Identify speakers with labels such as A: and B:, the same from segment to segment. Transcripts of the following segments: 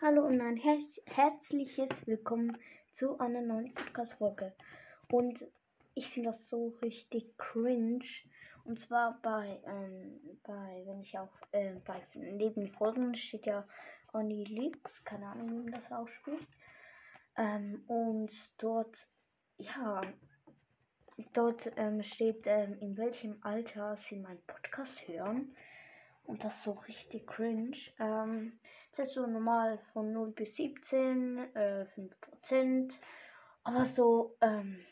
A: Hallo und ein her herzliches Willkommen zu einer neuen Podcast-Folge. Und ich finde das so richtig cringe. Und zwar bei, ähm, bei wenn ich auch, äh, bei neben Folgen steht ja Oni Leaks, keine Ahnung, wie man das ausspricht. Ähm, und dort, ja, dort ähm, steht, ähm, in welchem Alter sie meinen Podcast hören. Und das so richtig cringe. Ähm, das ist so normal von 0 bis 17, äh, 5%. Aber so, ähm,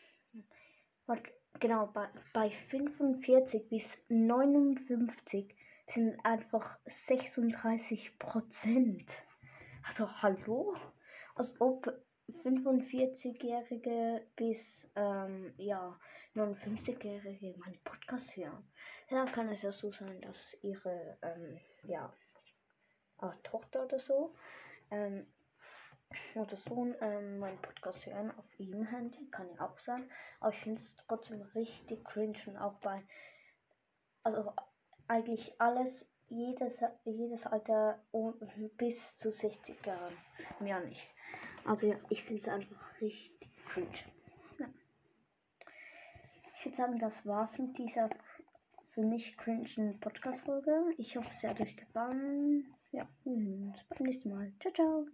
A: genau, bei, bei 45 bis 59 sind einfach 36 Prozent. Also hallo? Als ob 45-Jährige bis ähm, ja, 59-Jährige meinen Podcast hören. Ja, kann es ja so sein, dass ihre ähm, ja, Tochter oder so ähm, oder Sohn ähm, meinen Podcast hören auf ihrem Handy, kann ja auch sein. Aber ich finde es trotzdem richtig cringe und auch bei, also eigentlich alles, jedes, jedes Alter bis zu 60 Jahren, mehr nicht. Also ja, ich finde es einfach richtig cringe. Ja. Ich würde sagen, das war's mit dieser für mich cringen Podcast-Folge. Ich hoffe, es hat euch gefallen. Ja, wir beim nächsten Mal. Ciao, ciao.